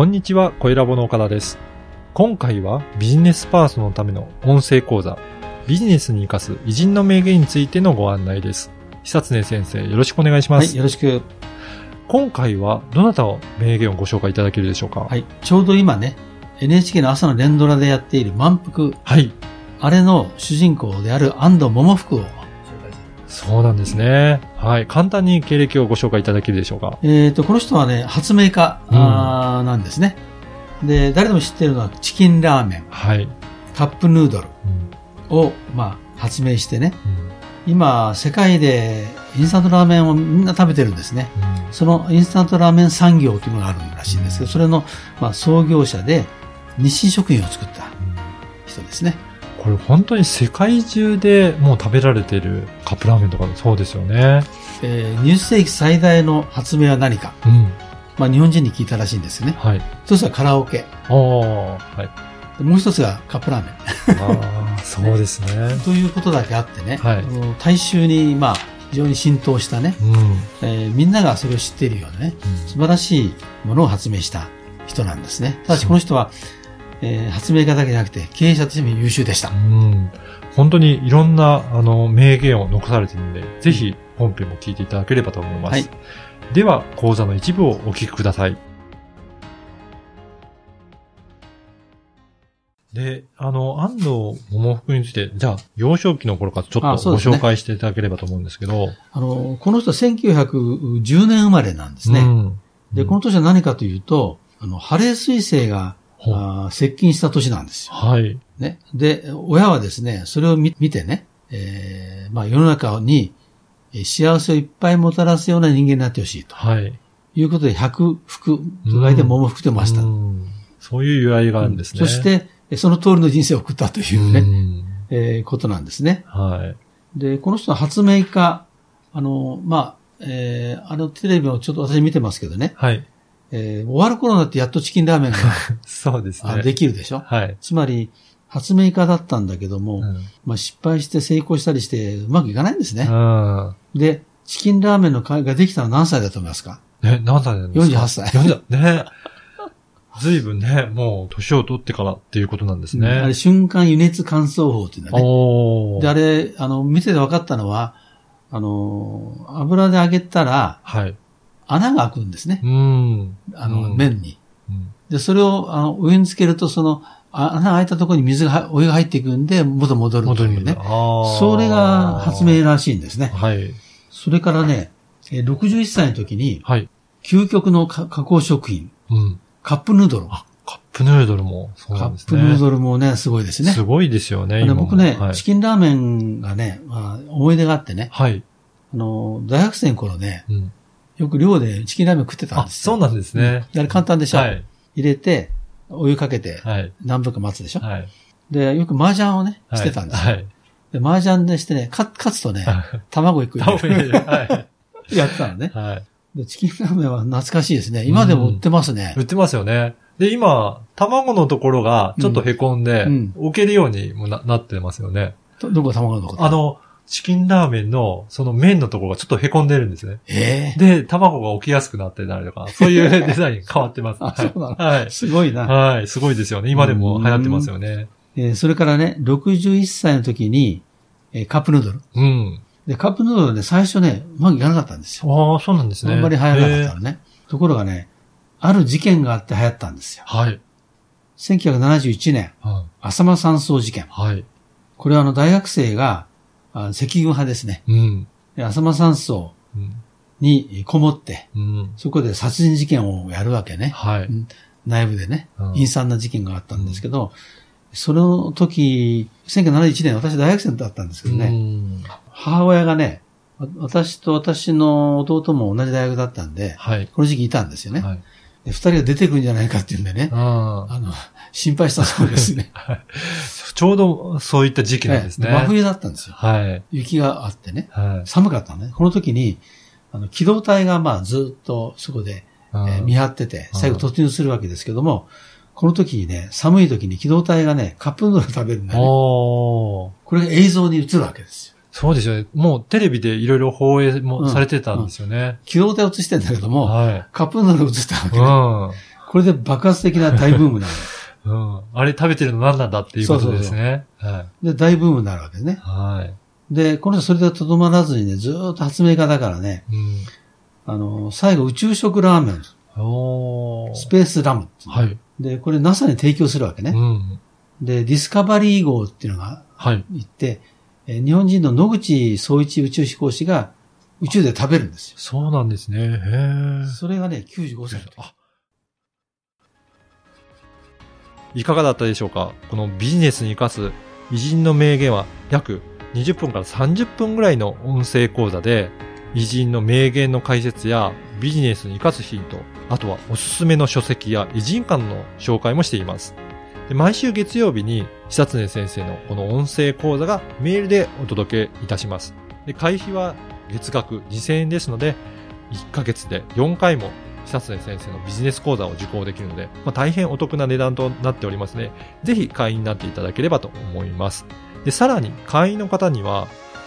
こんにちは、小ラボの岡田です。今回はビジネスパーソンのための音声講座、ビジネスに活かす偉人の名言についてのご案内です。久常先生、よろしくお願いしまはい、す。よろしく。今回はどなたの名言をご紹介いただけるでしょうか？はい、ちょうど今ね、NHK の朝の連ドラでやっている満腹、はい。あれの主人公である安藤桃福を、そうなんですね。はい。簡単に経歴をご紹介いただけるでしょうか？えっ、と、この人はね、発明家、うんあーなんですね。で、誰でも知ってるのはチキンラーメン、はい。カップヌードルうんを、まあ、発明してね、うん今、世界でインスタントラーメンをみんな食べてるんですね。うんそのインスタントラーメン産業というのがあるらしいんですけど、それの、まあ、創業者で、日清食品を作った人ですね。これ本当に世界中でもう食べられているカップラーメンとかそうですよね。えー20世紀最大の発明は何か。うん。まあ、日本人に聞いたらしいんですよね。はい。一つはカラオケ。はい。でもう一つがカップラーメああ、そうですね。ン。ということだけあってね、はい大衆に、まあ、非常に浸透したね、うん。えーみんながそれを知っているようなね、素晴らしいものを発明した人なんですね。ただしこの人は、えー発明家だけじゃなくて経営者としても優秀でしたう。ん。本当にいろんな、あの、名言を残されているので、ぜひ本編も聞いていただければと思います。はいでは、講座の一部をお聞きください。で、あの、安藤桃福について、じゃあ、幼少期の頃からちょっとご紹介していただければと思うんですけど。あの、この人は1910年生まれなんですね。うんで、この年は何かというと、あの、ハレー彗星があー接近した年なんですよ。はい。ね。で、親はですね、それを見見てね、えーまあ世の中にえー幸せをいっぱいもたらすような人間になってほしいとはい。いうことで、百福と書いて桃福ってました。うんそういう由来があるんですね。そして、えその通りの人生を送ったというね、うんえーことなんですね。はい。で、この人は発明家、あの、まあ、えーあのテレビをちょっと私見てますけどね、はい。えー終わる頃になってやっとチキンラーメンが そうですね。あできるでしょ？はい。つまり、発明家だったんだけども、うんまあ、失敗して成功したりしてうまくいかないんですね。うん。で、チキンラーメンの会ができたのは何歳だと思いますか？ね、何歳なんですか？48歳40ね。ずいぶんね、もう年を取ってからっていうことなんですあれ、ね。瞬間輸熱乾燥法っていうんだね。で、あれ、あの、見てて分かったのは、あの、油で揚げたらはい。穴が開くんですねう。ん。あの、うん麺に。うんで、それを、あの、上につけると、その、あ穴が開いたところに水がは、お湯が入っていくんで、元戻るというね。それが発明らしいんですね。はい。それからね、えー61歳の時に、はい。究極のか加工食品、うん。カップヌードル。あ、カップヌードルもそうカなんですね。ップヌードルもね、すごいですね。すごいですよね、僕ね、はいチキンラーメンがね、まあ、思い出があってね、はい。あの、大学生の頃ね、うん。よく寮でチキンラーメン食ってたんあ、ですよ。そうなんですね。であれ簡単でしょ、はい。入れて、お湯かけて、はい。何分か待つでしょ、はい。で、よく麻雀をね、はいしてたんですよ。はい。で、麻雀でしてね、か勝つとね、卵一個タオル入れてはい。やってたのね。はい。で、チキンラーメンは懐かしいですね。今でも売ってますね。売ってますよね。で、今、卵のところがちょっと凹んで、うん置けるようにもななってますよね。どどこ卵のとこあの、チキンラーメンの、その麺のところがちょっと凹んでるんですね。ええで、卵が置きやすくなってたりとか、そういうデザイン 変わってます。あそうなの？はい。すごいな。はい。すごいですよね。今でも流行ってますよね。えーそれからね、61歳の時に、えーカップヌードル。うん。で、カップヌードルね、最初ね、うまくいかなかったんですよ。ああ、そうなんですね。あんまり流行らなかったへのね。ところがね、ある事件があって流行ったんですよ。ーはい。1971年、は浅間山荘事件い。。はい。これはあの大学生が、あ赤軍派ですね。うん。で浅間山荘うん。にこもって、うん。そこで殺人事件をやるわけね。はい。うん内部でねうん、陰惨な事件があったんですけど、その時、1971年、私大学生だったんですけどうね、ん母親がね、わ私と私の弟も同じ大学だったんで、はい。この時期いたんですよね。はい。で二人が出てくるんじゃないかっていうんでね、あの、心配したそうですね。ちょうどそういった時期なんですね。ええ真冬だったんですよ。はい。雪があってね。はい。寒かったのね。この時に、あの、機動隊がまあずっとそこで、えー見張ってて、最後突入するわけですけども、この時にね、寒い時に機動隊がね、カップヌードル食べるんだよね。これが映像に映るわけですよ。そうですよね。もうテレビでいろいろ放映もされてたんですよね。機動隊を映してんだけども、はい。カップヌードル映ったわけうね。ん。これで爆発的な大ブームになる。うん。あれ食べてるの何なんだっていうことですね。はい。で、大ブームになるわけですね。はい。で、この人それでとどまらずにね、ずっと発明家だからね、うん、あの、最後宇宙食ラーメン。おスペースラム。はい。で、これ NASA に提供するわけね。うん、で、ディスカバリー号っていうのが行って、はい、日本人の野口総一宇宙飛行士が宇宙で食べるんですよ。そうなんですね。へそれがね、95歳のあいかがだったでしょうか？このビジネスに活かす偉人の名言は約20分から30分ぐらいの音声講座で偉人の名言の解説やビジネスに活かすヒント、あとはおすすめの書籍や偉人間の紹介もしています。で毎週月曜日に久常先生のこの音声講座がメールでお届けいたします。で会費は月額2000円ですので、1ヶ月で4回も久常先生のビジネス講座を受講できるので、まあ、大変お得な値段となっておりますね。ぜひ会員になっていただければと思います。で、さらに会員の方には、